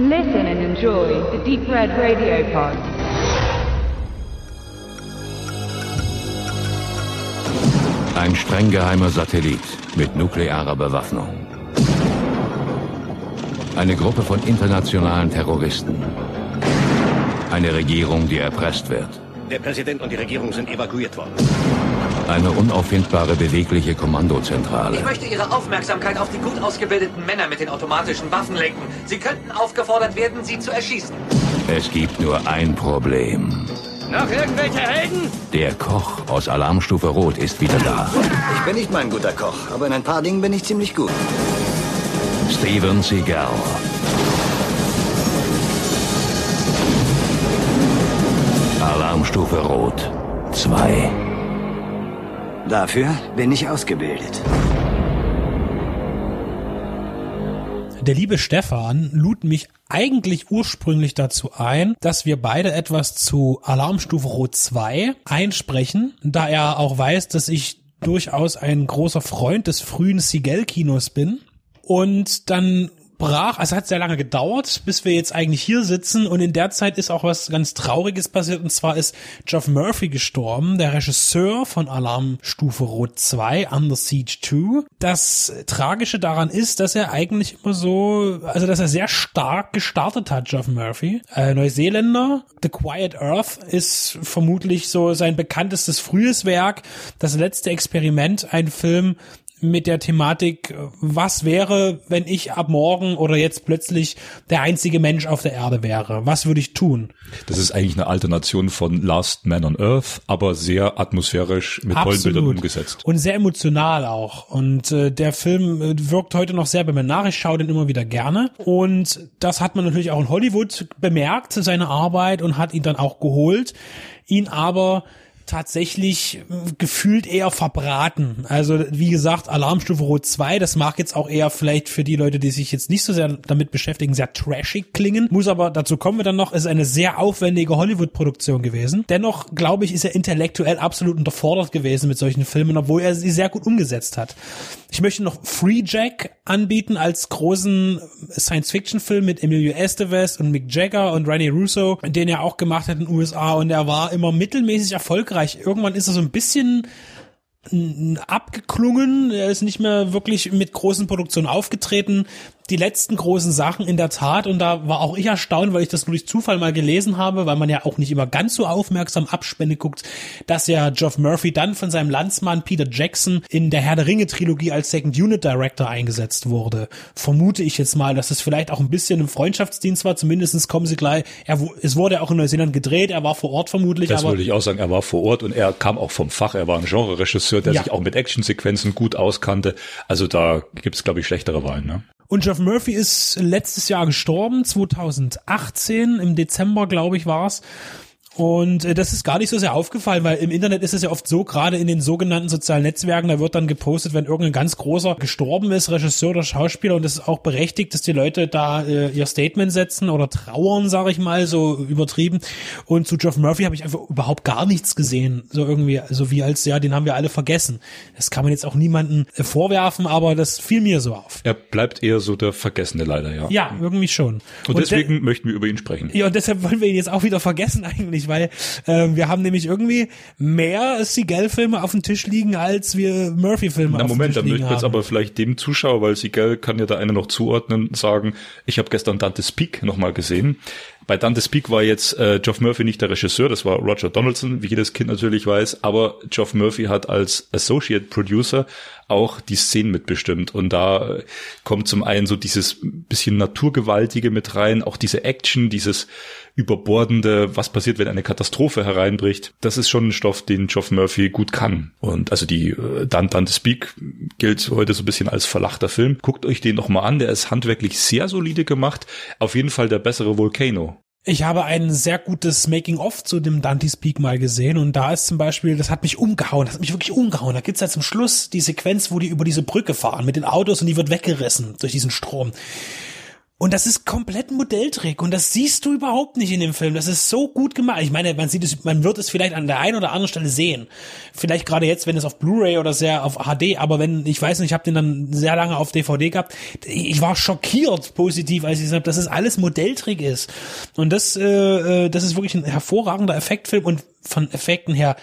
Listen and enjoy the Deep Red Radio Pod. Ein streng geheimer Satellit mit nuklearer Bewaffnung. Eine Gruppe von internationalen Terroristen. Eine Regierung, die erpresst wird. Der Präsident und die Regierung sind evakuiert worden. Eine unauffindbare, bewegliche Kommandozentrale. Ich möchte Ihre Aufmerksamkeit auf die gut ausgebildeten Männer mit den automatischen Waffen lenken. Sie könnten aufgefordert werden, sie zu erschießen. Es gibt nur ein Problem. Noch irgendwelche Helden? Der Koch aus Alarmstufe Rot ist wieder da. Ich bin nicht mein guter Koch, aber in ein paar Dingen bin ich ziemlich gut. Steven Seagal. Alarmstufe Rot 2. Dafür bin ich ausgebildet. Der liebe Stefan lud mich eigentlich ursprünglich dazu ein, dass wir beide etwas zu Alarmstufe Rot 2 einsprechen, da er auch weiß, dass ich durchaus ein großer Freund des frühen Seagal-Kinos bin. Und dann brach, also hat sehr lange gedauert, bis wir jetzt eigentlich hier sitzen und in der Zeit ist auch was ganz Trauriges passiert und zwar ist Geoff Murphy gestorben, der Regisseur von Alarmstufe Rot 2, Under Siege 2. Das Tragische daran ist, dass er eigentlich immer so, also dass er sehr stark gestartet hat, Geoff Murphy. Äh, Neuseeländer, The Quiet Earth ist vermutlich so sein bekanntestes frühes Werk, das letzte Experiment, ein Film, mit der Thematik, was wäre, wenn ich ab morgen oder jetzt plötzlich der einzige Mensch auf der Erde wäre? Was würde ich tun? Das ist eigentlich eine Alternation von Last Man on Earth, aber sehr atmosphärisch mit tollen Bildern umgesetzt. Und sehr emotional auch. Und äh, der Film äh, wirkt heute noch sehr bemerkenswert. Ich schaue den immer wieder gerne. Und das hat man natürlich auch in Hollywood bemerkt, seine Arbeit, und hat ihn dann auch geholt. Ihn aber tatsächlich äh, gefühlt eher verbraten. Also wie gesagt, Alarmstufe Rot 2, das mag jetzt auch eher vielleicht für die Leute, die sich jetzt nicht so sehr damit beschäftigen, sehr trashig klingen. Muss aber, dazu kommen wir dann noch, ist eine sehr aufwendige Hollywood-Produktion gewesen. Dennoch, glaube ich, ist er intellektuell absolut unterfordert gewesen mit solchen Filmen, obwohl er sie sehr gut umgesetzt hat. Ich möchte noch Free Jack anbieten als großen Science-Fiction-Film mit Emilio Estevez und Mick Jagger und Rene Russo, den er auch gemacht hat in den USA und er war immer mittelmäßig erfolgreich. Irgendwann ist er so ein bisschen abgeklungen, er ist nicht mehr wirklich mit großen Produktionen aufgetreten die letzten großen Sachen in der Tat und da war auch ich erstaunt, weil ich das nur durch Zufall mal gelesen habe, weil man ja auch nicht immer ganz so aufmerksam Abspende guckt, dass ja Geoff Murphy dann von seinem Landsmann Peter Jackson in der Herr der Ringe Trilogie als Second Unit Director eingesetzt wurde. Vermute ich jetzt mal, dass es vielleicht auch ein bisschen im Freundschaftsdienst war, zumindestens kommen sie gleich, er, es wurde auch in Neuseeland gedreht, er war vor Ort vermutlich. Das aber, würde ich auch sagen, er war vor Ort und er kam auch vom Fach, er war ein Genre-Regisseur, der ja. sich auch mit Actionsequenzen gut auskannte. Also da gibt's glaube ich schlechtere Wahlen. Ne? Und Jeff Murphy ist letztes Jahr gestorben, 2018, im Dezember, glaube ich, war's. Und äh, das ist gar nicht so sehr aufgefallen, weil im Internet ist es ja oft so, gerade in den sogenannten sozialen Netzwerken, da wird dann gepostet, wenn irgendein ganz großer gestorben ist, Regisseur oder Schauspieler, und das ist auch berechtigt, dass die Leute da äh, ihr Statement setzen oder trauern, sage ich mal, so übertrieben. Und zu Geoff Murphy habe ich einfach überhaupt gar nichts gesehen, so irgendwie, so wie als, ja, den haben wir alle vergessen. Das kann man jetzt auch niemanden äh, vorwerfen, aber das fiel mir so auf. Er bleibt eher so der Vergessene leider, ja. Ja, irgendwie schon. Und, und deswegen möchten wir über ihn sprechen. Ja, und deshalb wollen wir ihn jetzt auch wieder vergessen eigentlich, weil äh, wir haben nämlich irgendwie mehr Seagal-Filme auf dem Tisch liegen, als wir Murphy-Filme auf dem Moment, Tisch liegen. Moment, dann möchte ich jetzt aber vielleicht dem Zuschauer, weil Seagal kann ja da eine noch zuordnen, sagen, ich habe gestern Dante's Peak nochmal gesehen. Bei Dante's Peak war jetzt äh, Geoff Murphy nicht der Regisseur, das war Roger Donaldson, wie jedes Kind natürlich weiß, aber Geoff Murphy hat als Associate Producer auch die Szenen mitbestimmt. Und da äh, kommt zum einen so dieses bisschen Naturgewaltige mit rein, auch diese Action, dieses überbordende, was passiert, wenn eine Katastrophe hereinbricht. Das ist schon ein Stoff, den Geoff Murphy gut kann. Und also die äh, Dan Dante Speak gilt heute so ein bisschen als verlachter Film. Guckt euch den noch mal an, der ist handwerklich sehr solide gemacht. Auf jeden Fall der bessere Volcano. Ich habe ein sehr gutes Making-of zu dem Dante's Peak mal gesehen und da ist zum Beispiel, das hat mich umgehauen, das hat mich wirklich umgehauen. Da gibt's ja zum Schluss die Sequenz, wo die über diese Brücke fahren mit den Autos und die wird weggerissen durch diesen Strom. Und das ist komplett ein Modelltrick und das siehst du überhaupt nicht in dem Film. Das ist so gut gemacht. Ich meine, man sieht es, man wird es vielleicht an der einen oder anderen Stelle sehen. Vielleicht gerade jetzt, wenn es auf Blu-ray oder sehr auf HD, aber wenn, ich weiß nicht, ich habe den dann sehr lange auf DVD gehabt. Ich war schockiert positiv, als ich gesagt habe, dass es alles Modelltrick ist. Und das, äh, äh, das ist wirklich ein hervorragender Effektfilm und von Effekten her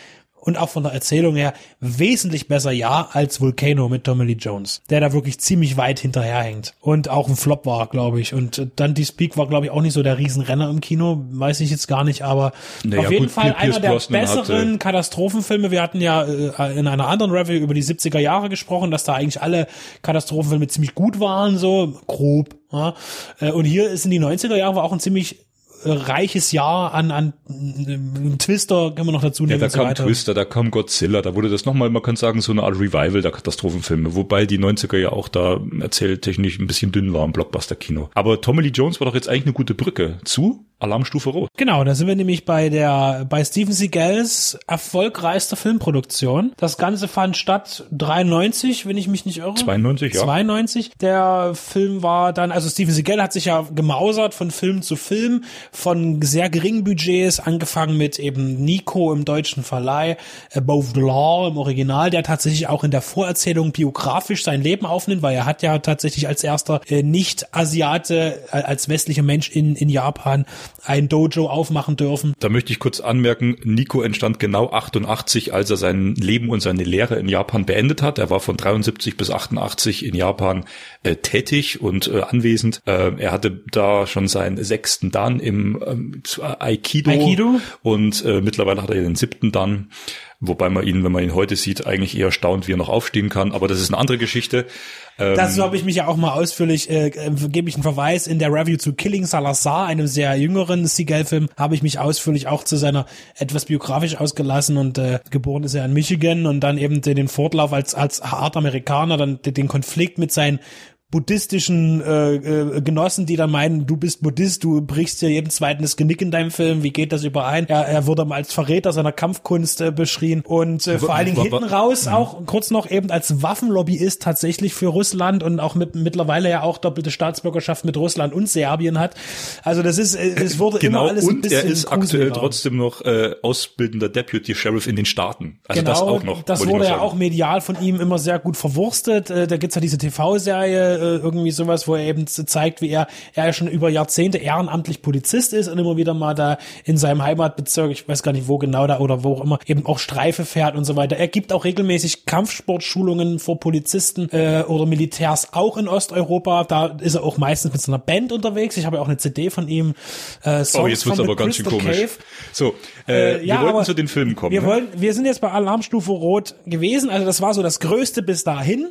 und auch von der Erzählung her wesentlich besser ja als Volcano mit Tommy Lee Jones, der da wirklich ziemlich weit hinterherhängt und auch ein Flop war, glaube ich. Und dann die Speak war, glaube ich, auch nicht so der Riesenrenner im Kino, weiß ich jetzt gar nicht, aber Naja, auf jeden gut, Fall einer der Brosnan besseren hatte- Katastrophenfilme. Wir hatten ja äh, in einer anderen Review über die 70er Jahre gesprochen, dass da eigentlich alle Katastrophenfilme ziemlich gut waren, so grob. Ja. Äh, Und hier ist in die 90er Jahre war auch ein ziemlich reiches Jahr an, an äh, Twister, können wir noch dazu Ja, nehmen da und so kam weiter. Twister, da kam Godzilla, da wurde das nochmal, man kann sagen, so eine Art Revival der Katastrophenfilme, wobei die 90er ja auch da erzähltechnisch ein bisschen dünn war im Blockbuster-Kino. Aber Tommy Lee Jones war doch jetzt eigentlich eine gute Brücke zu Alarmstufe Rot. Genau, da sind wir nämlich bei der bei Steven Seagals erfolgreichster Filmproduktion. Das Ganze fand statt 93, wenn ich mich nicht irre. 92, ja. 92. Der Film war dann, also Steven Seagal hat sich ja gemausert von Film zu Film, von sehr geringen Budgets, angefangen mit eben Nico im deutschen Verleih, Above the Law im Original, der tatsächlich auch in der Vorerzählung biografisch sein Leben aufnimmt, weil er hat ja tatsächlich als erster äh, Nicht-Asiate, äh, als westlicher Mensch in, in Japan ein Dojo aufmachen dürfen. Da möchte ich kurz anmerken, Nico entstand genau 88, als er sein Leben und seine Lehre in Japan beendet hat. Er war von 73 bis 88 in Japan äh, tätig und äh, anwesend. Äh, er hatte da schon seinen sechsten Dan im ähm, Aikido, Aikido. und äh, mittlerweile hat er den siebten Dan. Wobei man ihn, wenn man ihn heute sieht, eigentlich eher staunt, wie er noch aufstehen kann. Aber das ist eine andere Geschichte. Ähm, Dazu habe ich mich ja auch mal ausführlich, äh, äh, gebe ich einen Verweis in der Review zu Killing Salazar, einem sehr jüngeren Seagal-Film, habe ich mich ausführlich auch zu seiner etwas biografisch ausgelassen und äh, geboren ist er in Michigan und dann eben den Fortlauf als als hart Amerikaner, dann den Konflikt mit seinen buddhistischen äh, äh, Genossen, die dann meinen, du bist Buddhist, du brichst dir jeden zweiten das Genick in deinem Film, wie geht das überein? Er, er wurde mal als Verräter seiner Kampfkunst äh, beschrien und äh, vor allen Dingen hinten raus auch kurz noch eben als Waffenlobbyist tatsächlich für Russland und auch mit mittlerweile ja auch doppelte Staatsbürgerschaft mit Russland und Serbien hat. Also das ist, äh, es wurde Genau, immer alles ein und bisschen er ist aktuell trotzdem noch äh, ausbildender Deputy Sheriff in den Staaten. Also genau, das auch noch. Das wurde ja auch medial von ihm immer sehr gut verwurstet. Äh, da gibt's ja diese TV-Serie, äh, irgendwie sowas, wo er eben zeigt, wie er, er schon über Jahrzehnte ehrenamtlich Polizist ist und immer wieder mal da in seinem Heimatbezirk, ich weiß gar nicht wo genau da oder wo auch immer, eben auch Streife fährt und so weiter. Er gibt auch regelmäßig Kampfsportschulungen vor Polizisten äh, oder Militärs auch in Osteuropa. Da ist er auch meistens mit so einer Band unterwegs. Ich habe ja auch eine CD von ihm. Äh, Songs Oh, jetzt wird's aber ganz schön komisch. Cave. So, äh, Äh, ja, wir wollten zu den Filmen kommen. Wir ne? wollen, wir sind jetzt bei Alarmstufe Rot gewesen. Also das war so das Größte bis dahin.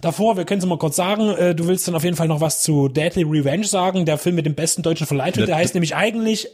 Davor, wir können es mal kurz sagen, äh, du willst dann auf jeden Fall noch was zu Deadly Revenge sagen. Der Film mit dem besten deutschen Verleihtitel, der Das- heißt nämlich eigentlich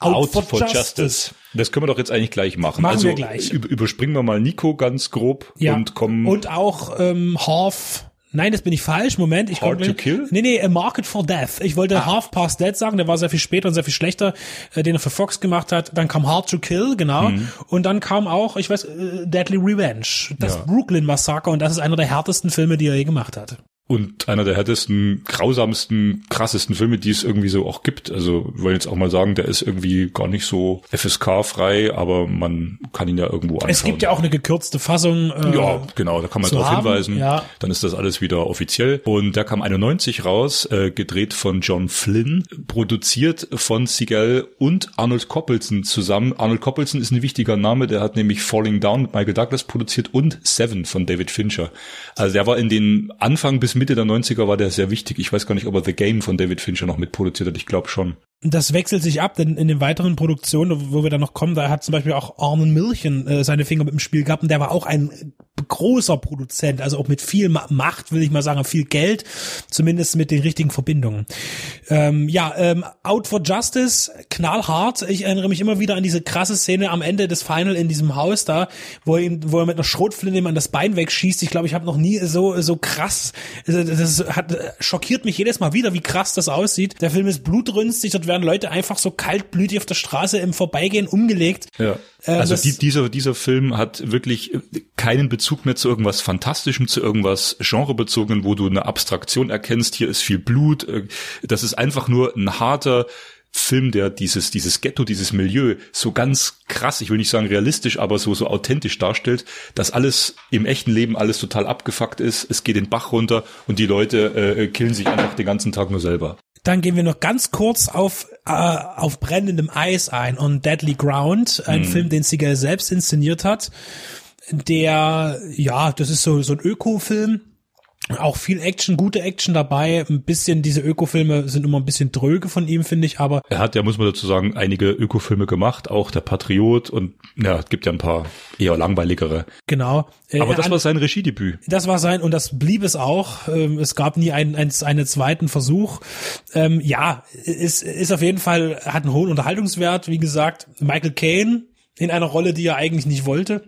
Out for, Justice. Das können wir doch jetzt eigentlich gleich machen. Machen also wir gleich. üb- überspringen wir mal Nico ganz grob Ja. und kommen. Und auch ähm, Half. Nein, das bin ich falsch. Moment, ich Hard to Kill? Nee, nee, A Market for Death. Ich wollte Ah. Half Past Dead sagen, der war sehr viel später und sehr viel schlechter, äh, den er für Fox gemacht hat. Dann kam Hard to Kill, genau. Mhm. Und dann kam auch, ich weiß, äh, Deadly Revenge, das Brooklyn Massaker und das ist einer der härtesten Filme, die er je gemacht hat. Und einer der härtesten, grausamsten, krassesten Filme, die es irgendwie so auch gibt. Also wir wollen jetzt auch mal sagen, der ist irgendwie gar nicht so FSK-frei, aber man kann ihn ja irgendwo anschauen. Es gibt ja auch eine gekürzte Fassung. Äh, Ja, genau, da kann man drauf haben, hinweisen. ja. Dann ist das alles wieder offiziell. Und der kam 91 raus, äh, gedreht von John Flynn, produziert von Seagal und Arnold Coppelson zusammen. Arnold Coppelson ist ein wichtiger Name, der hat nämlich Falling Down mit Michael Douglas produziert und Seven von David Fincher. Also der war in den Anfang bis Mitte der 90er war der sehr wichtig. Ich weiß gar nicht, ob er The Game von David Fincher noch mitproduziert hat. Ich glaube schon. Das wechselt sich ab, denn in den weiteren Produktionen, wo wir dann noch kommen, da hat zum Beispiel auch Armin Milchen äh, seine Finger mit dem Spiel gehabt und der war auch ein großer Produzent, also auch mit viel Ma Macht, will ich mal sagen, viel Geld, zumindest mit den richtigen Verbindungen. Ähm, ja, ähm, Out for Justice, knallhart. Ich erinnere mich immer wieder an diese krasse Szene am Ende des Final in diesem Haus da, wo er, ihm, wo er mit einer Schrotflinte ihm an das Bein wegschießt. Ich glaube, ich habe noch nie so so krass. Das hat schockiert mich jedes Mal wieder, wie krass das aussieht. Der Film ist blutrünstig, dort werden werden Leute einfach so kaltblütig auf der Straße im Vorbeigehen umgelegt. Ja. Äh, Also die, dieser, dieser Film hat wirklich keinen Bezug mehr zu irgendwas Fantastischem, zu irgendwas Genrebezogenen, wo du eine Abstraktion erkennst. Hier ist viel Blut. äh, Das ist einfach nur ein harter Film, der dieses, dieses Ghetto, dieses Milieu so ganz krass, ich will nicht sagen realistisch, aber so, so authentisch darstellt, dass alles im echten Leben alles total abgefuckt ist. Es geht den Bach runter und die Leute äh, killen sich einfach den ganzen Tag nur selber. Dann gehen wir noch ganz kurz auf, äh, auf brennendem Eis ein on Deadly Ground, ein Film, den Seagal selbst inszeniert hat. Der, ja, das ist so, so ein Öko-Film. Auch viel Action, gute Action dabei. Ein bisschen, diese Öko-Filme sind immer ein bisschen dröge von ihm, finde ich, aber Er hat ja, muss man dazu sagen, einige Ökofilme gemacht, auch der Patriot und ja, es gibt ja ein paar eher langweiligere. genau. Äh, Aber das an- war sein Regiedebüt. Das war sein und das blieb es auch. Ähm, Es gab nie einen, einen, einen zweiten Versuch. Ähm, ja, es ist auf jeden Fall, hat einen hohen Unterhaltungswert. Wie gesagt, Michael Caine in einer Rolle, die er eigentlich nicht wollte.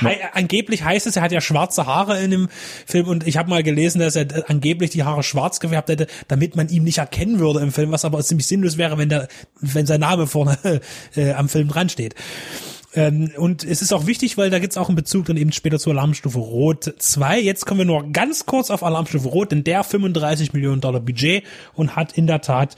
Hei- angeblich heißt es, er hat ja schwarze Haare in dem Film und ich habe mal gelesen, dass er äh, angeblich die Haare schwarz gefärbt hätte, damit man ihn nicht erkennen würde im Film, was aber ziemlich sinnlos wäre, wenn der, wenn sein Name vorne äh, am Film dran steht. Ähm, und es ist auch wichtig, weil da gibt's auch einen Bezug dann eben später zu Alarmstufe Rot 2. Jetzt kommen wir nur ganz kurz auf Alarmstufe Rot, denn der 35 Millionen Dollar Budget und hat in der Tat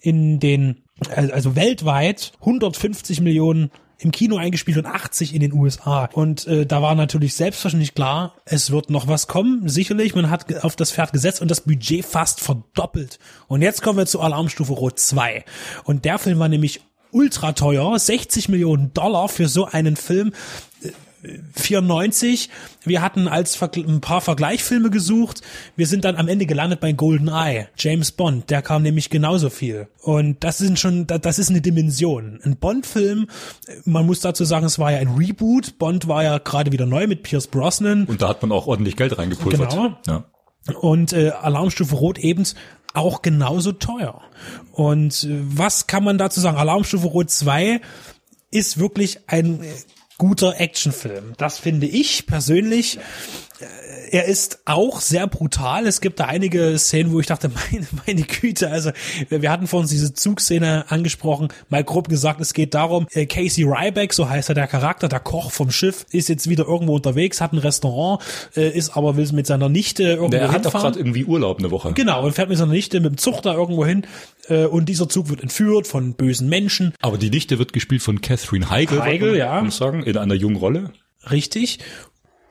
in den, also weltweit 150 Millionen im Kino eingespielt und 80 in den USA. Und äh, da war natürlich selbstverständlich klar, es wird noch was kommen, sicherlich. Man hat auf das Pferd gesetzt und das Budget fast verdoppelt. Und jetzt kommen wir zu Alarmstufe Rot 2. Und der Film war nämlich ultra teuer, 60 Millionen Dollar für so einen Film. Äh, 94. Wir hatten als ein paar Vergleichfilme gesucht. Wir sind dann am Ende gelandet bei Golden Eye, James Bond. Der kam nämlich genauso viel. Und das sind schon, da- das ist eine Dimension. Ein Bond-Film, äh, man muss dazu sagen, es war ja ein Reboot. Bond war ja gerade wieder neu mit Pierce Brosnan. Und da hat man auch ordentlich Geld reingepulvert. Genau. Ja. Und äh, Alarmstufe Rot eben auch genauso teuer. Und äh, was kann man dazu sagen? Alarmstufe Rot 2 ist wirklich ein äh, guter Actionfilm. Das finde ich persönlich. Er ist auch sehr brutal. Es gibt da einige Szenen, wo ich dachte, meine, meine Güte, also wir hatten vor uns diese Zugszene angesprochen, mal grob gesagt, es geht darum, äh, Casey Ryback, so heißt er der Charakter, der Koch vom Schiff, ist jetzt wieder irgendwo unterwegs, hat ein Restaurant, äh, ist aber will mit seiner Nichte irgendwo Der hat doch hinfahren. gerade irgendwie Urlaub eine Woche. Genau, und fährt mit seiner Nichte mit dem Zug da irgendwo hin äh, und dieser Zug wird entführt von bösen Menschen. Aber die Nichte wird gespielt von Catherine Heigl. Heigl, muss ja. man sagen, in einer jungen Rolle. Richtig.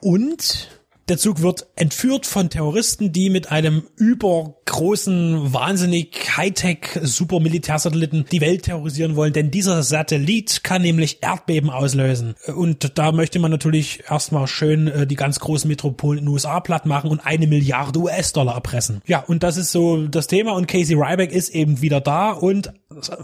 Und der Zug wird entführt von Terroristen, die mit einem übergroßen, wahnsinnig Hightech Supermilitärsatelliten die Welt terrorisieren wollen, denn dieser Satellit kann nämlich Erdbeben auslösen. Und da möchte man natürlich erstmal schön äh, die ganz großen Metropolen in den USA platt machen und eine Milliarde US-Dollar erpressen. Ja, und das ist so das Thema und Casey Ryback ist eben wieder da und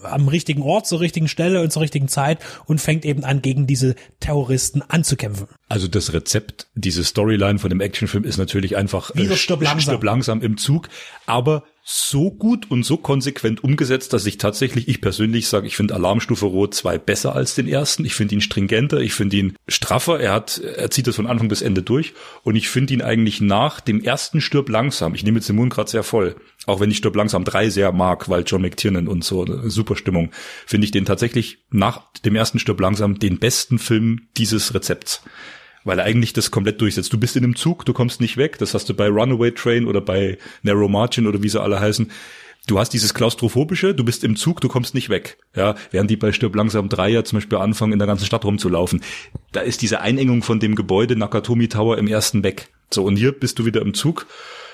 am richtigen Ort, zur richtigen Stelle und zur richtigen Zeit und fängt eben an, gegen diese Terroristen anzukämpfen. Also das Rezept, diese Storyline von dem Actionfilm ist natürlich einfach äh, stirb langsam. stirb langsam im Zug, aber so gut und so konsequent umgesetzt, dass ich tatsächlich, ich persönlich sage, ich finde Alarmstufe Rot 2 besser als den ersten. Ich finde ihn stringenter, ich finde ihn straffer. Er hat, er zieht das von Anfang bis Ende durch und ich finde ihn eigentlich nach dem ersten Stirb langsam. Ich nehme jetzt den Mund gerade sehr voll, auch wenn ich Stirb langsam 3 sehr mag, weil John McTiernan und so eine super Stimmung, finde ich den tatsächlich nach dem ersten Stirb langsam den besten Film dieses Rezepts weil er eigentlich das komplett durchsetzt. Du bist in einem Zug, du kommst nicht weg. Das hast du bei Runaway Train oder bei Narrow Margin oder wie sie alle heißen. Du hast dieses klaustrophobische, du bist im Zug, du kommst nicht weg. Ja, während die bei Stirb langsam drei ja zum Beispiel anfangen, in der ganzen Stadt rumzulaufen. Da ist diese Einengung von dem Gebäude Nakatomi Tower im ersten weg. So, und hier bist du wieder im Zug.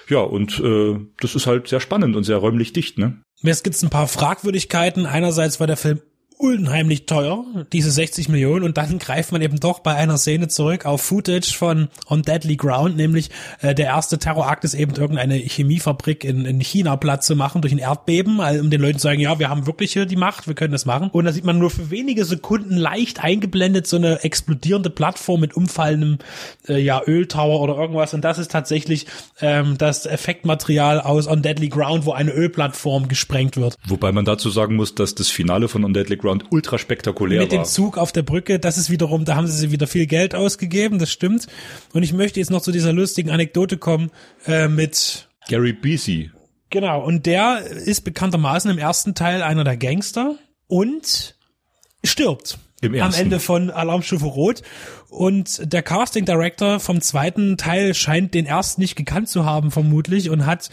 Ja, und äh, das ist halt sehr spannend und sehr räumlich dicht, ne? Jetzt gibt's ein paar Fragwürdigkeiten. Einerseits war der Film unheimlich teuer, diese 60 Millionen, und dann greift man eben doch bei einer Szene zurück auf Footage von On Deadly Ground, nämlich äh, der erste Terrorakt ist eben irgendeine Chemiefabrik in, in China platt zu machen durch ein Erdbeben, also, um den Leuten zu sagen, ja, wir haben wirklich hier die Macht, wir können das machen. Und da sieht man nur für wenige Sekunden leicht eingeblendet so eine explodierende Plattform mit umfallendem äh, ja, Öltower oder irgendwas. Und das ist tatsächlich ähm, das Effektmaterial aus On Deadly Ground, wo eine Ölplattform gesprengt wird. Wobei man dazu sagen muss, dass das Finale von On Deadly Ground ultra spektakulär mit war. dem Zug auf der Brücke, das ist wiederum, da haben sie wieder viel Geld ausgegeben, das stimmt. Und ich möchte jetzt noch zu dieser lustigen Anekdote kommen äh, mit Gary Busey Genau, und der ist bekanntermaßen im ersten Teil einer der Gangster und stirbt. Im am ersten. Ende von Alarmstufe Rot. Und der Casting Director vom zweiten Teil scheint den ersten nicht gekannt zu haben, vermutlich, und hat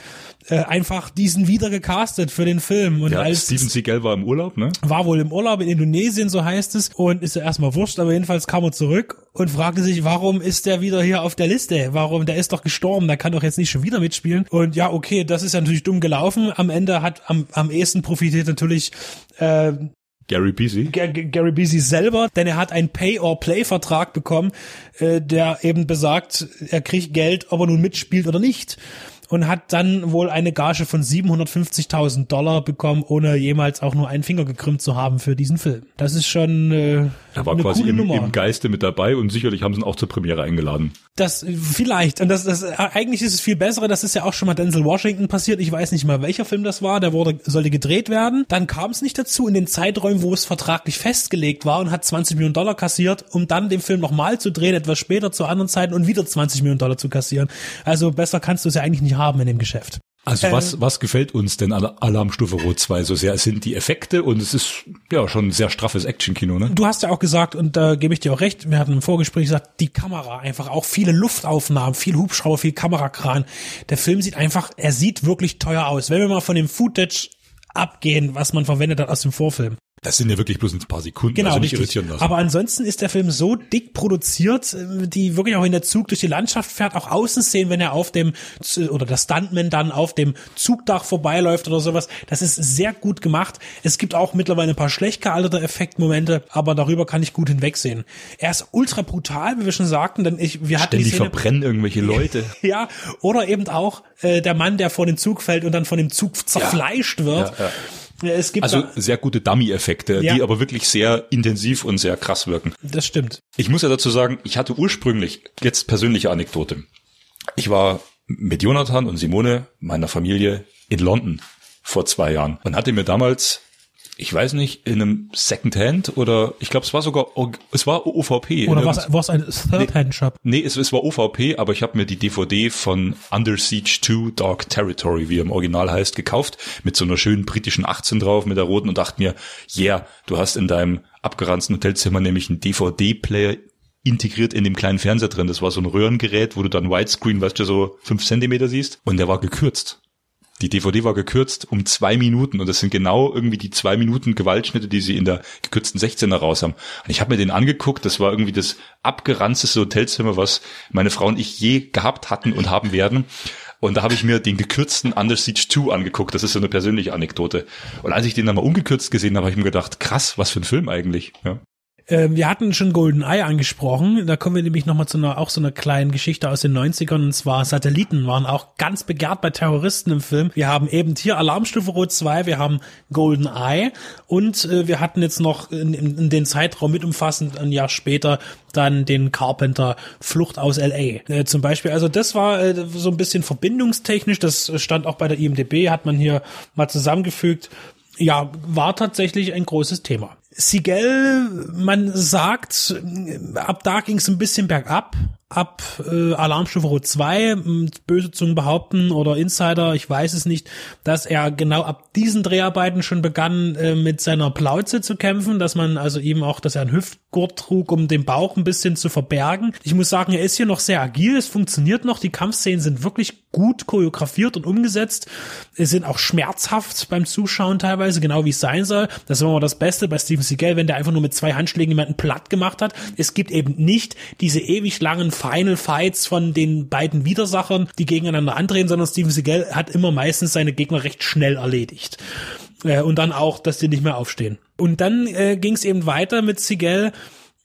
äh, einfach diesen wieder gecastet für den Film. Und Ja, als Steven Seagal war im Urlaub, ne? war wohl im Urlaub in Indonesien, so heißt es, und ist ja erstmal wurscht, aber jedenfalls kam er zurück und fragte sich, warum ist der wieder hier auf der Liste? Warum? Der ist doch gestorben, der kann doch jetzt nicht schon wieder mitspielen. Und ja, okay, das ist ja natürlich dumm gelaufen. Am Ende hat am, am ehesten profitiert natürlich äh, Gary Busey. G Gary Busey selber, denn er hat einen Pay-or-Play-Vertrag bekommen, äh, der eben besagt, er kriegt Geld, ob er nun mitspielt oder nicht. Und hat dann wohl eine Gage von 750.000 Dollar bekommen, ohne jemals auch nur einen Finger gekrümmt zu haben für diesen Film. Das ist schon äh, Er war quasi im, im Geiste mit dabei und sicherlich haben sie ihn auch zur Premiere eingeladen. Das vielleicht und das, das eigentlich ist es viel bessere. Das ist ja auch schon mal Denzel Washington passiert. Ich weiß nicht mal welcher Film das war. Der wurde sollte gedreht werden. Dann kam es nicht dazu in den Zeiträumen, wo es vertraglich festgelegt war und hat 20 Millionen Dollar kassiert, um dann den Film nochmal zu drehen, etwas später zu anderen Zeiten und wieder 20 Millionen Dollar zu kassieren. Also besser kannst du es ja eigentlich nicht haben in dem Geschäft. Also was, was gefällt uns denn an Alarmstufe Rot 2 so sehr? Es sind die Effekte und es ist ja schon ein sehr straffes Actionkino, ne? Du hast ja auch gesagt, und da gebe ich dir auch recht, wir hatten im Vorgespräch gesagt, die Kamera einfach auch viele Luftaufnahmen, viel Hubschrauber, viel Kamerakran. Der Film sieht einfach, er sieht wirklich teuer aus. Wenn wir mal von dem Footage abgehen, was man verwendet hat aus dem Vorfilm. Das sind ja wirklich bloß ein paar Sekunden, Genau, also nicht richtig. irritieren lassen. Aber ansonsten ist der Film so dick produziert, äh, die wirklich auch in der Zug durch die Landschaft fährt, auch Außenszenen, wenn er auf dem, oder der Stuntman dann auf dem Zugdach vorbeiläuft oder sowas. Das ist sehr gut gemacht. Es gibt auch mittlerweile ein paar schlecht gealterte Effektmomente, aber darüber kann ich gut hinwegsehen. Er ist ultra brutal, wie wir schon sagten, denn ich, wir hatten die Ständig Szene, verbrennen irgendwelche Leute. ja, oder eben auch äh, der Mann, der vor den Zug fällt und dann von dem Zug zerfleischt wird. Ja, Es gibt Also sehr gute Dummy-Effekte, Ja. die aber wirklich sehr intensiv und sehr krass wirken. das stimmt. Ich muss ja dazu sagen, ich hatte ursprünglich, jetzt persönliche Anekdote. Ich war mit Jonathan und Simone, meiner Familie, in London vor zwei Jahren und hatte mir damals, ich weiß nicht, in einem Secondhand oder ich glaube, es war sogar, es war OVP. Oder in was, was ein Third-Hand-Shop. Nee, es, es war OVP, aber ich habe mir die DVD von Under Siege 2 Dark Territory, wie er im Original heißt, gekauft, mit so einer schönen britischen 18 drauf, mit der roten und dachte mir, yeah, du hast in deinem abgeranzten Hotelzimmer nämlich einen DVD-Player integriert in dem kleinen Fernseher drin. Das war so ein Röhrengerät, wo du dann Widescreen, weißt du, so fünf Zentimeter siehst. Und der war gekürzt. Die DVD war gekürzt um zwei Minuten und das sind genau irgendwie die zwei Minuten Gewaltschnitte, die sie in der gekürzten 16er raus haben. Und ich habe mir den angeguckt, das war irgendwie das abgeranzteste Hotelzimmer, was meine Frau und ich je gehabt hatten und haben werden. Und da habe ich mir den gekürzten Under Siege 2 angeguckt. Das ist so eine persönliche Anekdote. Und als ich den dann mal ungekürzt gesehen habe, habe ich mir gedacht, krass, was für ein Film eigentlich. Ja. Ähm, wir hatten schon Golden Eye angesprochen. Da kommen wir nämlich nochmal zu einer, auch so einer kleinen Geschichte aus den 90ern. Und zwar Satelliten waren auch ganz begehrt bei Terroristen im Film. Wir haben eben hier Alarmstufe Rot 2, wir haben Golden Eye und äh, wir hatten jetzt noch in, in, in den Zeitraum mit umfassend ein Jahr später dann den Carpenter Flucht aus L.A. Äh, zum Beispiel. Also das war äh, so ein bisschen verbindungstechnisch. Das stand auch bei der IMDB, hat man hier mal zusammengefügt. Ja, war tatsächlich ein großes Thema. Sigel, man sagt, ab da ging es ein bisschen bergab. Ab äh, Alarmstufe Rot 2, m, böse Zungen behaupten oder Insider, ich weiß es nicht, dass er genau ab diesen Dreharbeiten schon begann, äh, mit seiner Plauze zu kämpfen, dass man also ihm auch, dass er einen Hüftgurt trug, um den Bauch ein bisschen zu verbergen. Ich muss sagen, er ist hier noch sehr agil, es funktioniert noch, die Kampfszenen sind wirklich gut choreografiert und umgesetzt. Es sind auch schmerzhaft beim Zuschauen teilweise, genau wie es sein soll. Das war immer das Beste bei Steven Seagal, wenn der einfach nur mit zwei Handschlägen jemanden platt gemacht hat. Es gibt eben nicht diese ewig langen Final Fights von den beiden Widersachern, die gegeneinander andrehen, sondern Steven Seagal hat immer meistens seine Gegner recht schnell erledigt. Äh, und dann auch, dass die nicht mehr aufstehen. Und dann äh, ging es eben weiter mit Seagal.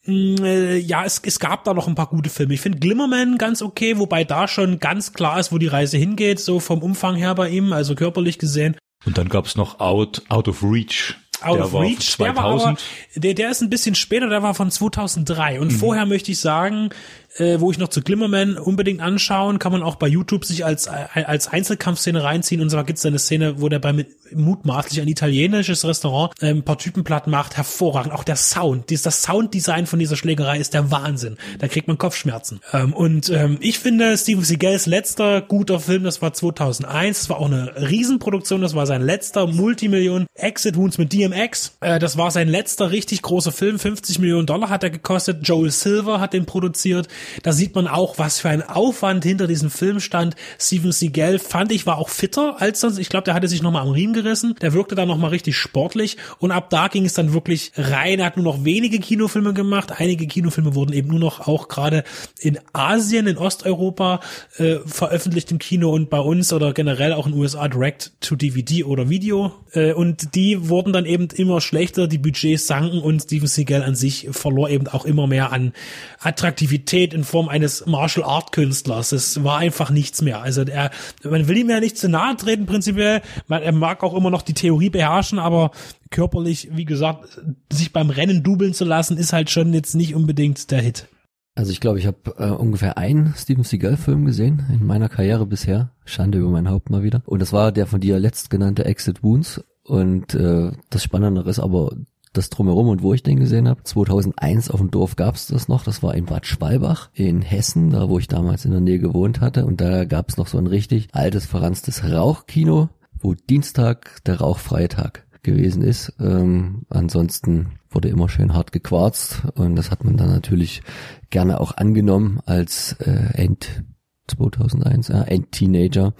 Mm, äh, Ja, es, es gab da noch ein paar gute Filme. Ich finde Glimmerman ganz okay, wobei da schon ganz klar ist, wo die Reise hingeht, so vom Umfang her bei ihm, also körperlich gesehen. Und dann gab's noch Out, Out of Reach. Out der of Reach, der war aber, 2000. der, der ist ein bisschen später, der war von 2003. Und vorher möchte ich sagen, äh, wo ich noch zu Glimmerman unbedingt anschauen, kann man auch bei YouTube sich als, äh, als Einzelkampfszene reinziehen und zwar gibt's da eine Szene, wo der bei mutmaßlich ein italienisches Restaurant äh, ein paar Typen platt macht, hervorragend. Auch der Sound, dieses, das Sounddesign von dieser Schlägerei ist der Wahnsinn. Da kriegt man Kopfschmerzen. Ähm, und ähm, ich finde, Steven Seagals letzter guter Film, das war 2001, das war auch eine Riesenproduktion, das war sein letzter Multimillion Exit Wounds mit DMX. Äh, das war sein letzter richtig großer Film, 50 Millionen Dollar hat er gekostet. Joel Silver hat den produziert. Da sieht man auch, was für ein Aufwand hinter diesem Film stand. Steven Seagal fand ich war auch fitter als sonst. Ich glaube, der hatte sich nochmal am Riemen gerissen. Der wirkte dann nochmal richtig sportlich und ab da ging es dann wirklich rein. Er hat nur noch wenige Kinofilme gemacht. Einige Kinofilme wurden eben nur noch auch gerade in Asien, in Osteuropa äh, veröffentlicht im Kino und bei uns oder generell auch in USA direct to DVD oder Video. Äh, und die wurden dann eben immer schlechter. Die Budgets sanken und Steven Seagal an sich verlor eben auch immer mehr an Attraktivität in Form eines Martial Art Künstlers. Es war einfach nichts mehr. Also er, man will ihm ja nicht zu nahe treten prinzipiell. Man, er mag auch immer noch die Theorie beherrschen, aber körperlich, wie gesagt, sich beim Rennen dubeln zu lassen, ist halt schon jetzt nicht unbedingt der Hit. Also ich glaube, ich habe äh, ungefähr einen Steven Seagal-Film gesehen in meiner Karriere bisher. Schande über mein Haupt mal wieder. Und das war der von dir letzt genannte Exit Wounds. Und äh, das Spannende ist aber das drumherum und wo ich den gesehen habe. 2001 auf dem Dorf gab's das noch. Das war in Bad Schwalbach in Hessen, da wo ich damals in der Nähe gewohnt hatte. Und da gab's noch so ein richtig altes, verranztes Rauchkino, wo Dienstag der rauchfreie Tag gewesen ist. Ähm, ansonsten wurde immer schön hart gequarzt und das hat man dann natürlich gerne auch angenommen als äh, End 2001, äh, End-Teenager.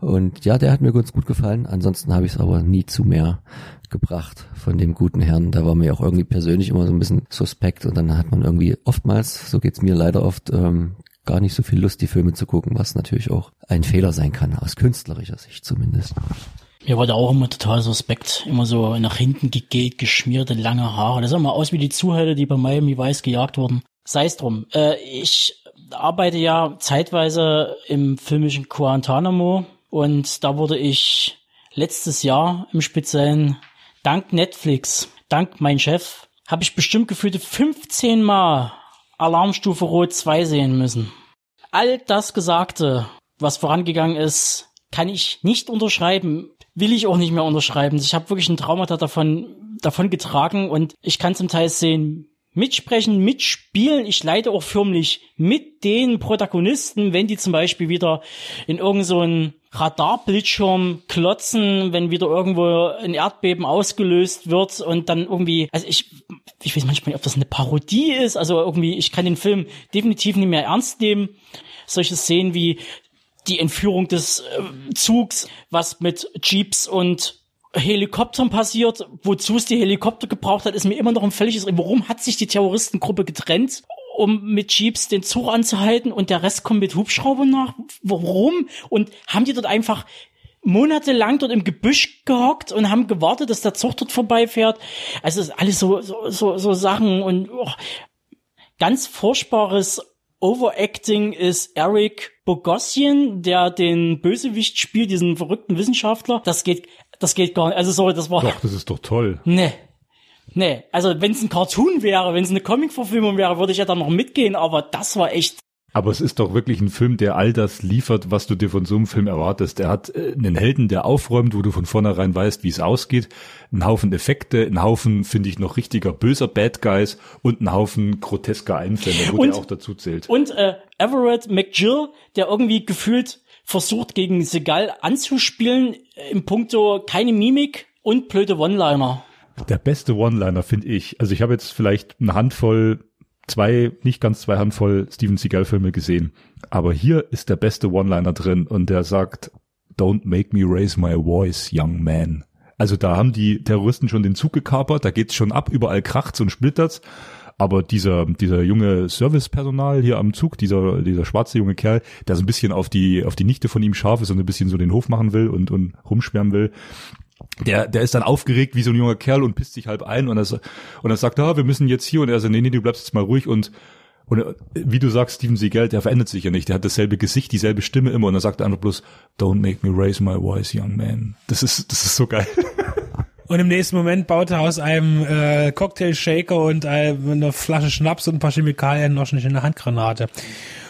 Und ja, der hat mir ganz gut gefallen. Ansonsten habe ich es aber nie zu mehr gebracht von dem guten Herrn. Da war mir auch irgendwie persönlich immer so ein bisschen suspekt und dann hat man irgendwie oftmals, so geht's mir leider oft, ähm, gar nicht so viel Lust, die Filme zu gucken, was natürlich auch ein Fehler sein kann, aus künstlerischer Sicht zumindest. Mir war da auch immer total suspekt. Immer so nach hinten gegelt, geschmierte, lange Haare. Das sah mal aus wie die Zuhälter, die bei Miami Weiß gejagt wurden. Sei es drum. Äh, ich arbeite ja zeitweise im filmischen Guantanamo und da wurde ich letztes Jahr im Speziellen dank Netflix, dank mein Chef, habe ich bestimmt gefühlte 15 Mal Alarmstufe Rot 2 sehen müssen. All das Gesagte, was vorangegangen ist, kann ich nicht unterschreiben, will ich auch nicht mehr unterschreiben. Ich habe wirklich ein Traumata davon, davon getragen und ich kann zum Teil sehen, mitsprechen, mitspielen. Ich leide auch förmlich mit den Protagonisten, wenn die zum Beispiel wieder in irgendeinen so Radarbildschirm klotzen, wenn wieder irgendwo ein Erdbeben ausgelöst wird und dann irgendwie, also ich, ich weiß manchmal nicht, ob das eine Parodie ist, also irgendwie, ich kann den Film definitiv nicht mehr ernst nehmen. Solche Szenen wie die Entführung des äh, Zugs, was mit Jeeps und Helikoptern passiert, wozu es die Helikopter gebraucht hat, ist mir immer noch ein völliges, warum hat sich die Terroristengruppe getrennt? um mit Jeeps den Zug anzuhalten und der Rest kommt mit Hubschraubern nach. Warum? Und haben die dort einfach monatelang dort im Gebüsch gehockt und haben gewartet, dass der Zug dort vorbeifährt. Also ist alles so, so, so, so Sachen und oh, ganz furchtbares Overacting ist Eric Bogosian, der den Bösewicht spielt, diesen verrückten Wissenschaftler. Das geht das geht gar nicht. Also sorry, das war. Doch, das ist doch toll. Nee. Nee, also wenn es ein Cartoon wäre, wenn es eine Comic-Verfilmung wäre, würde ich ja da noch mitgehen, aber das war echt. Aber es ist doch wirklich ein Film, der all das liefert, was du dir von so einem Film erwartest. Er hat äh, einen Helden, der aufräumt, wo du von vornherein weißt, wie es ausgeht. Einen Haufen Effekte, einen Haufen, finde ich, noch richtiger böser Bad Guys und einen Haufen grotesker Einfälle, wo und, der auch dazu zählt. Und äh, Everett McGill, der irgendwie gefühlt versucht, gegen Segal anzuspielen, im Punkto keine Mimik und blöde One-Liner. Der beste One-Liner finde ich. Also ich habe jetzt vielleicht eine Handvoll, zwei, nicht ganz zwei Handvoll Steven Seagal-Filme gesehen. Aber hier ist der beste One-Liner drin und der sagt, Don't make me raise my voice, young man. Also da haben die Terroristen schon den Zug gekapert, da geht's schon ab, überall kracht's und splittert's. Aber dieser, dieser junge Servicepersonal hier am Zug, dieser, dieser schwarze junge Kerl, der so ein bisschen auf die, auf die Nichte von ihm scharf ist und ein bisschen so den Hof machen will und, und rumschwärmen will, der, der ist dann aufgeregt wie so ein junger Kerl und pisst sich halb ein und er, und er sagt, ah, wir müssen jetzt hier und er sagt, nee, nee, du bleibst jetzt mal ruhig und und wie du sagst, Steven Seagal, der verändert sich ja nicht. Der hat dasselbe Gesicht, dieselbe Stimme immer und er sagt einfach bloß, don't make me raise my voice, young man. Das ist, das ist so geil. Und im nächsten Moment baut er aus einem äh, Cocktail-Shaker und einer Flasche Schnaps und ein paar Chemikalien noch eine Handgranate.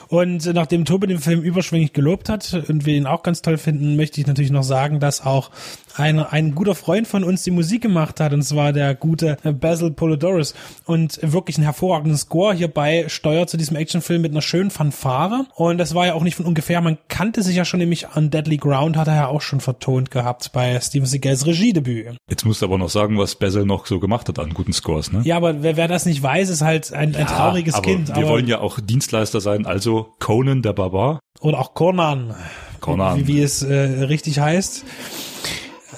Und äh, nachdem Tobe den Film überschwänglich gelobt hat und wir ihn auch ganz toll finden, möchte ich natürlich noch sagen, dass auch ein, ein guter Freund von uns die Musik gemacht hat, und zwar der gute Basil Polidorus. Und wirklich einen hervorragenden Score hierbei steuert zu diesem Actionfilm mit einer schönen Fanfare. Und das war ja auch nicht von ungefähr. Man kannte sich ja schon nämlich an Deadly Ground, hat er ja auch schon vertont gehabt bei Steven Seagals Regiedebüt. Jetzt musst du aber noch sagen, was Basil noch so gemacht hat an guten Scores, ne? Ja, aber wer, wer das nicht weiß, ist halt ein, ein trauriges aber Kind. Wir aber wollen ja auch Dienstleister sein, also Conan der Barbar. Oder auch Conan. Conan. Wie, wie es äh, richtig heißt.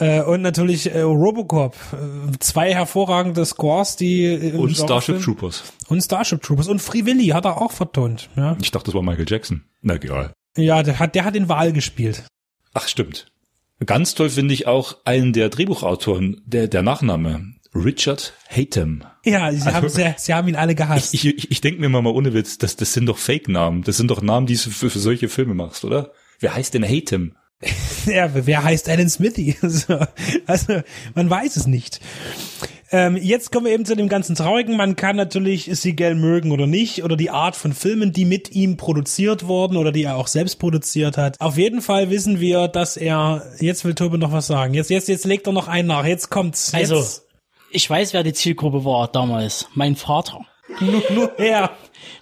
Äh, und natürlich äh, Robocop. Äh, zwei hervorragende Scores, die äh, Und Starship Genrefilm- Troopers. Und Starship Troopers. Und Free Willy hat er auch vertont. Ja, Ich dachte, das war Michael Jackson. Na egal. ja der hat der hat den Wahl gespielt. Ach, stimmt. Ganz toll finde ich auch einen der Drehbuchautoren, der, der Nachname. Richard Hatem. Ja, sie, haben, sie, sie haben ihn alle gehasst. Ich, ich, ich denke mir mal, mal ohne Witz, das, das sind doch Fake-Namen. Das sind doch Namen, die du für, für solche Filme machst, oder? Wer heißt denn Hatem? Ja, wer heißt Alan Smithy? Also, man weiß es nicht. Ähm, jetzt kommen wir eben zu dem ganzen Traurigen. Man kann natürlich Siegel mögen oder nicht oder die Art von Filmen, die mit ihm produziert wurden oder die er auch selbst produziert hat. Auf jeden Fall wissen wir, dass er, jetzt will Tobi noch was sagen. Jetzt, jetzt, jetzt legt er noch einen nach. Jetzt kommt's. Jetzt, Also, ich weiß, wer die Zielgruppe war damals. Mein Vater. nur, nur her.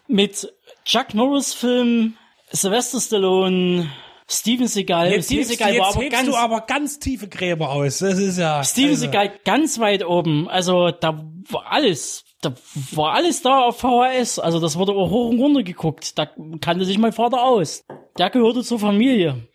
Mit Chuck Norris Film, Sylvester Stallone, Steven Seagal. Jetzt, Steven hebst, Seagal war aber ganz, du aber ganz tiefe Gräber aus. Das ist ja. Steven also, Seagal ganz weit oben. Also, da war alles. Da war alles da auf VHS. Also, das wurde auch hoch und runter geguckt. Da kannte sich mein Vater aus. Der gehörte zur Familie.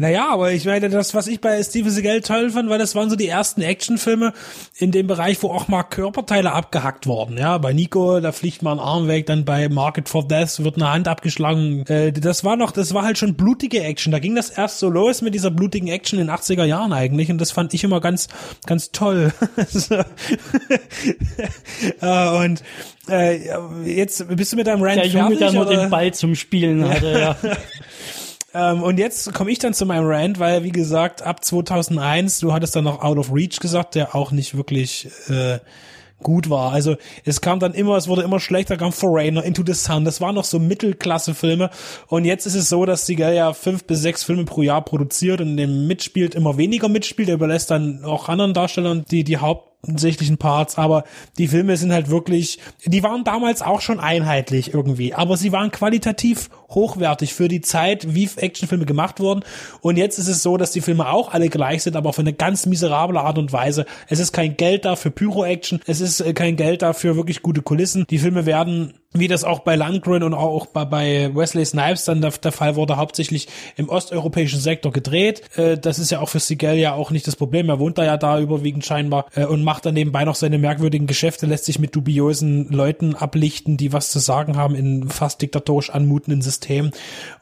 Naja, aber ich meine, das, was ich bei Steven Seagal toll fand, weil das waren so die ersten Actionfilme in dem Bereich, wo auch mal Körperteile abgehackt wurden. Ja, bei Nico, da fliegt mal ein Arm weg, dann bei Market for Death wird eine Hand abgeschlagen. Äh, das war noch, das war halt schon blutige Action. Da ging das erst so los mit dieser blutigen Action in den 80er Jahren eigentlich und das fand ich immer ganz, ganz toll. Äh, und äh, jetzt bist du mit deinem Rant Der Junge, fertig, der nur den Ball zum Spielen hatte, ja. Ähm, und jetzt komme ich dann zu meinem Rant, weil wie gesagt, ab 2001, du hattest dann noch Out of Reach gesagt, der auch nicht wirklich äh, gut war. Also es kam dann immer, es wurde immer schlechter, kam Foreigner, Into the Sun, das waren noch so Mittelklasse-Filme. Und jetzt ist es so, dass Seagal ja fünf bis sechs Filme pro Jahr produziert und dem mitspielt, immer weniger mitspielt, er überlässt dann auch anderen Darstellern die, die hauptsächlichen Parts, aber die Filme sind halt wirklich, die waren damals auch schon einheitlich irgendwie, aber sie waren qualitativ hochwertig für die Zeit, wie Actionfilme gemacht wurden. Und jetzt ist es so, dass die Filme auch alle gleich sind, aber auf eine ganz miserable Art und Weise. Es ist kein Geld da für Pyro-Action, es ist äh, kein Geld da für wirklich gute Kulissen. Die Filme werden wie das auch bei Landgren und auch bei, bei Wesley Snipes dann der, der Fall wurde, hauptsächlich im osteuropäischen Sektor gedreht. Äh, das ist ja auch für Seagal ja auch nicht das Problem. Er wohnt da ja da überwiegend scheinbar äh, und macht dann nebenbei noch seine merkwürdigen Geschäfte, lässt sich mit dubiosen Leuten ablichten, die was zu sagen haben in fast diktatorisch anmutenden Systemen.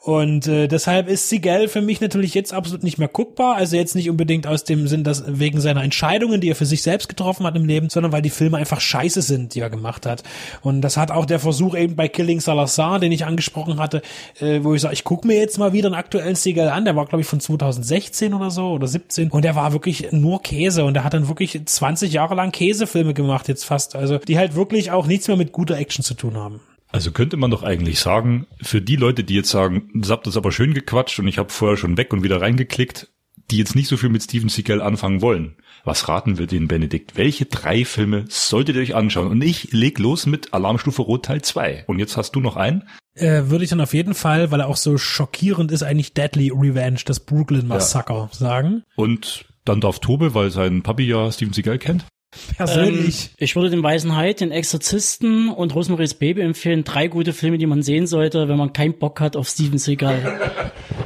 Und äh, deshalb ist Seagal für mich natürlich jetzt absolut nicht mehr guckbar. Also jetzt nicht unbedingt aus dem Sinn, dass wegen seiner Entscheidungen, die er für sich selbst getroffen hat im Leben, sondern weil die Filme einfach scheiße sind, die er gemacht hat. Und das hat auch der Versuch eben bei Killing Salazar, den ich angesprochen hatte, äh, wo ich sage, ich gucke mir jetzt mal wieder einen aktuellen Seagal an. Der war, glaube ich, von 2016 oder so oder 17. Und der war wirklich nur Käse. Und der hat dann wirklich 20 Jahre lang Käsefilme gemacht, jetzt fast. Also die halt wirklich auch nichts mehr mit guter Action zu tun haben. Also könnte man doch eigentlich sagen, für die Leute, die jetzt sagen, das habt das aber schön gequatscht und ich habe vorher schon weg und wieder reingeklickt, die jetzt nicht so viel mit Steven Seagal anfangen wollen. Was raten wir denen, Benedikt? Welche drei Filme solltet ihr euch anschauen? Und ich leg los mit Alarmstufe Rot Teil 2. Und jetzt hast du noch einen? Äh, würde ich dann auf jeden Fall, weil er auch so schockierend ist, eigentlich Deadly Revenge, das Brooklyn Massacre sagen. Und dann darf Tobe, weil sein Papi ja Steven Seagal kennt. Persönlich. Ähm, ich würde den Weißen Hai, den Exorzisten und Rosemary's Baby empfehlen. Drei gute Filme, die man sehen sollte, wenn man keinen Bock hat auf Steven Seagal.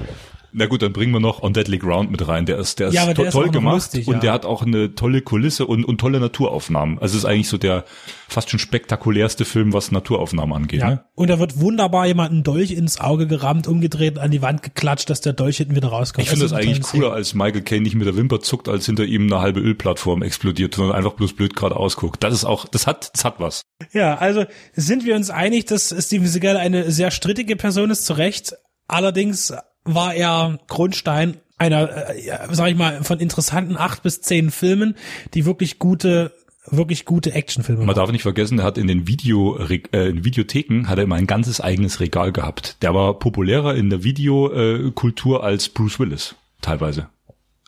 Na gut, dann bringen wir noch On Deadly Ground mit rein. Der ist, der ist, Ja, to der ist toll gemacht lustig, und ja. der hat auch eine tolle Kulisse und, und tolle Naturaufnahmen. Also es ist eigentlich so der fast schon spektakulärste Film, was Naturaufnahmen angeht. Ja. Ne? Und da wird wunderbar jemand einen Dolch ins Auge gerammt, umgedreht, an die Wand geklatscht, dass der Dolch hinten wieder rauskommt. Ich finde das eine eigentlich cooler, als Michael Caine nicht mit der Wimper zuckt, als hinter ihm eine halbe Ölplattform explodiert, sondern einfach bloß blöd gerade ausguckt. Das ist auch, das hat, das hat was. Ja, also sind wir uns einig, dass Steven Seagal eine sehr strittige Person ist, zu Recht. Allerdings war er Grundstein einer, äh, sag ich mal, von interessanten acht bis zehn Filmen, die wirklich gute wirklich gute Actionfilme Man machen. darf nicht vergessen, er hat in den Video, äh, in Videotheken hat er immer ein ganzes eigenes Regal gehabt. Der war populärer in der Videokultur als Bruce Willis, teilweise.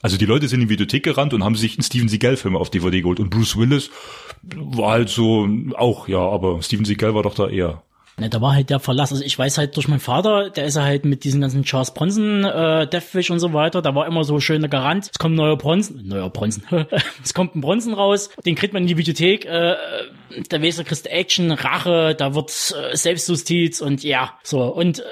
Also die Leute sind in die Videothek gerannt und haben sich einen Steven Seagal-Film auf DVD geholt. Und Bruce Willis war halt so auch, ja, aber Steven Seagal war doch da eher. Ne, da war halt der Verlass. Also ich weiß halt durch meinen Vater, der ist ja halt mit diesen ganzen Charles Bronson, äh, Deathwish und so weiter, da war immer so schön der Garant, es kommt ein neuer Bronson, neuer Bronson, es kommt ein Bronson raus, den kriegt man in die Bibliothek, äh, der Weser kriegst Action, Rache, da wird äh, Selbstjustiz und ja, so. Und äh,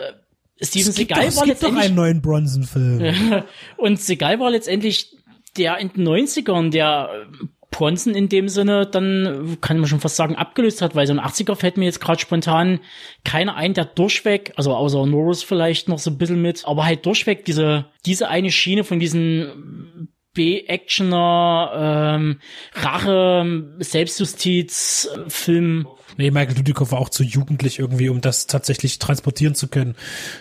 Steven es Seagal doch, es war gibt doch letztendlich... einen neuen Bronson-Film. Und Seagal war letztendlich der in den 90ern, der Bronson in dem Sinne dann, kann man schon fast sagen, abgelöst hat, weil so ein 80er fällt mir jetzt gerade spontan keiner ein, der durchweg, also außer Norris vielleicht noch so ein bisschen mit, aber halt durchweg diese, diese eine Schiene von diesen B-Actioner, ähm, Rache, Selbstjustiz, äh. Nee, Michael Dudikoff war auch zu jugendlich irgendwie, um das tatsächlich transportieren zu können.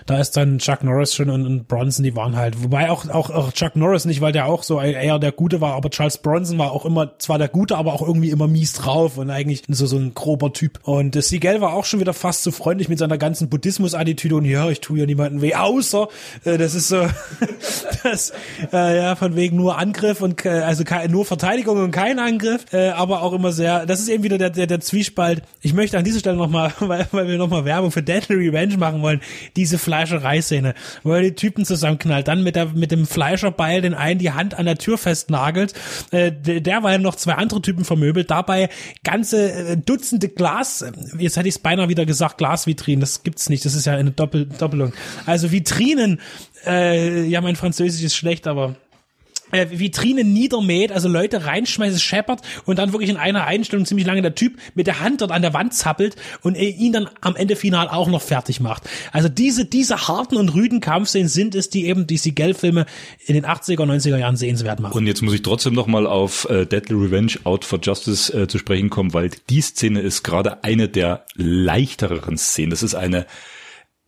Da ist dann Chuck Norris schon und, und Bronson, die waren halt. Wobei auch, auch, auch Chuck Norris nicht, weil der auch so eher der Gute war, aber Charles Bronson war auch immer, zwar der Gute, aber auch irgendwie immer mies drauf und eigentlich so, so ein grober Typ. Und äh, Seagal war auch schon wieder fast so freundlich mit seiner ganzen Buddhismus-Attitüde und ja, ich tue ja niemanden weh, außer, äh, das ist so, das, äh, ja, von wegen nur Angriff und, äh, also nur Verteidigung und kein Angriff, äh, aber auch immer sehr, das ist eben wieder der, der, der Zwiespalt. Ich möchte an dieser Stelle nochmal, weil, weil wir nochmal Werbung für Deadly Revenge machen wollen, diese Fleischereiszene, wo er die Typen zusammenknallt, dann mit der, mit dem Fleischerbeil den einen die Hand an der Tür festnagelt, äh, der- derweil noch zwei andere Typen vermöbelt, dabei ganze äh, Dutzende Glas, äh, jetzt hätte ich es beinahe wieder gesagt, Glasvitrinen, das gibt's nicht, das ist ja eine Doppel, Doppelung. Also Vitrinen, äh, ja, mein Französisch ist schlecht, aber äh, Vitrinen niedermäht, also Leute reinschmeißt, scheppert und dann wirklich in einer Einstellung ziemlich lange der Typ mit der Hand dort an der Wand zappelt und äh, ihn dann am Ende final auch noch fertig macht. Also diese, diese harten und rüden Kampfszenen sind es, die eben die Seagal-Filme in den 80er, 90er Jahren sehenswert machen. Und jetzt muss ich trotzdem nochmal auf äh, Deadly Revenge Out for Justice äh, zu sprechen kommen, weil die Szene ist gerade eine der leichtereren Szenen. Das ist eine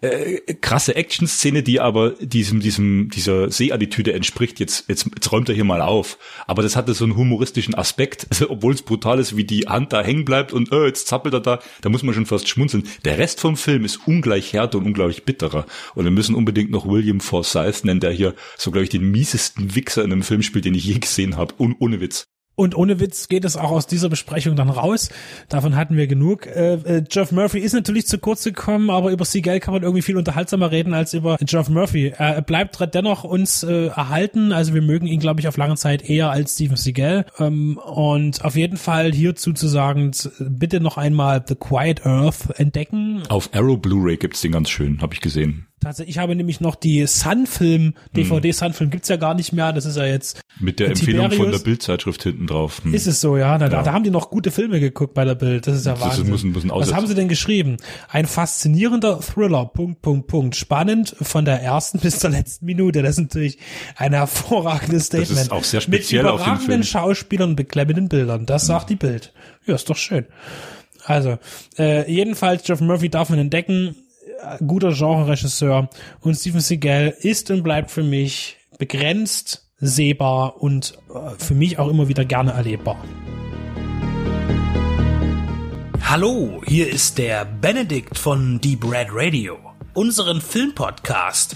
äh, krasse Action-Szene, die aber diesem, diesem, dieser Seeattitüde entspricht. Jetzt, jetzt, jetzt räumt er hier mal auf. Aber das hatte so einen humoristischen Aspekt. Also, obwohl es brutal ist, wie die Hand da hängen bleibt und äh, jetzt zappelt er da, da muss man schon fast schmunzeln. Der Rest vom Film ist ungleich härter und ungleich bitterer. Und wir müssen unbedingt noch William Forsythe nennen, der hier so, glaube ich, den miesesten Wichser in einem Film spielt, den ich je gesehen habe. Un ohne Witz. Und ohne Witz geht es auch aus dieser Besprechung dann raus. Davon hatten wir genug. Äh, äh, Jeff Murphy ist natürlich zu kurz gekommen, aber über Seagal kann man irgendwie viel unterhaltsamer reden als über Jeff Murphy. Er bleibt dennoch uns äh, erhalten. Also wir mögen ihn, glaube ich, auf lange Zeit eher als Steven Seagal. Ähm, und auf jeden Fall hierzu zu sagen, bitte noch einmal The Quiet Earth entdecken. Auf Arrow Blu-ray gibt's den ganz schön, habe ich gesehen. Tatsächlich, ich habe nämlich noch die Sun-Film, DVD Sun-Film gibt's ja gar nicht mehr. Das ist ja jetzt Mit der Empfehlung von der Tiberius. Bildzeitschrift hinten drauf. Hm. Ist es so, ja. Da, Ja. da haben die noch gute Filme geguckt bei der Bild. Das ist ja Das Wahnsinn. muss ein bisschen Was haben sie denn geschrieben? Ein faszinierender Thriller, Punkt, Punkt, Punkt. Spannend von der ersten bis zur letzten Minute. Das ist natürlich ein hervorragendes Statement. ist auch sehr speziell Mit auf den überragenden Film. Schauspielern beklemmenden Bildern. Das sagt die Bild. Ja, ist doch schön. Also, äh, jedenfalls, Jeff Murphy darf man entdecken. Äh, Guter Genre-Regisseur. Und Steven Seagal ist und bleibt für mich begrenzt, sehbar und äh, für mich auch immer wieder gerne erlebbar. Hallo, hier ist der Benedikt von Deep Red Radio, unseren Filmpodcast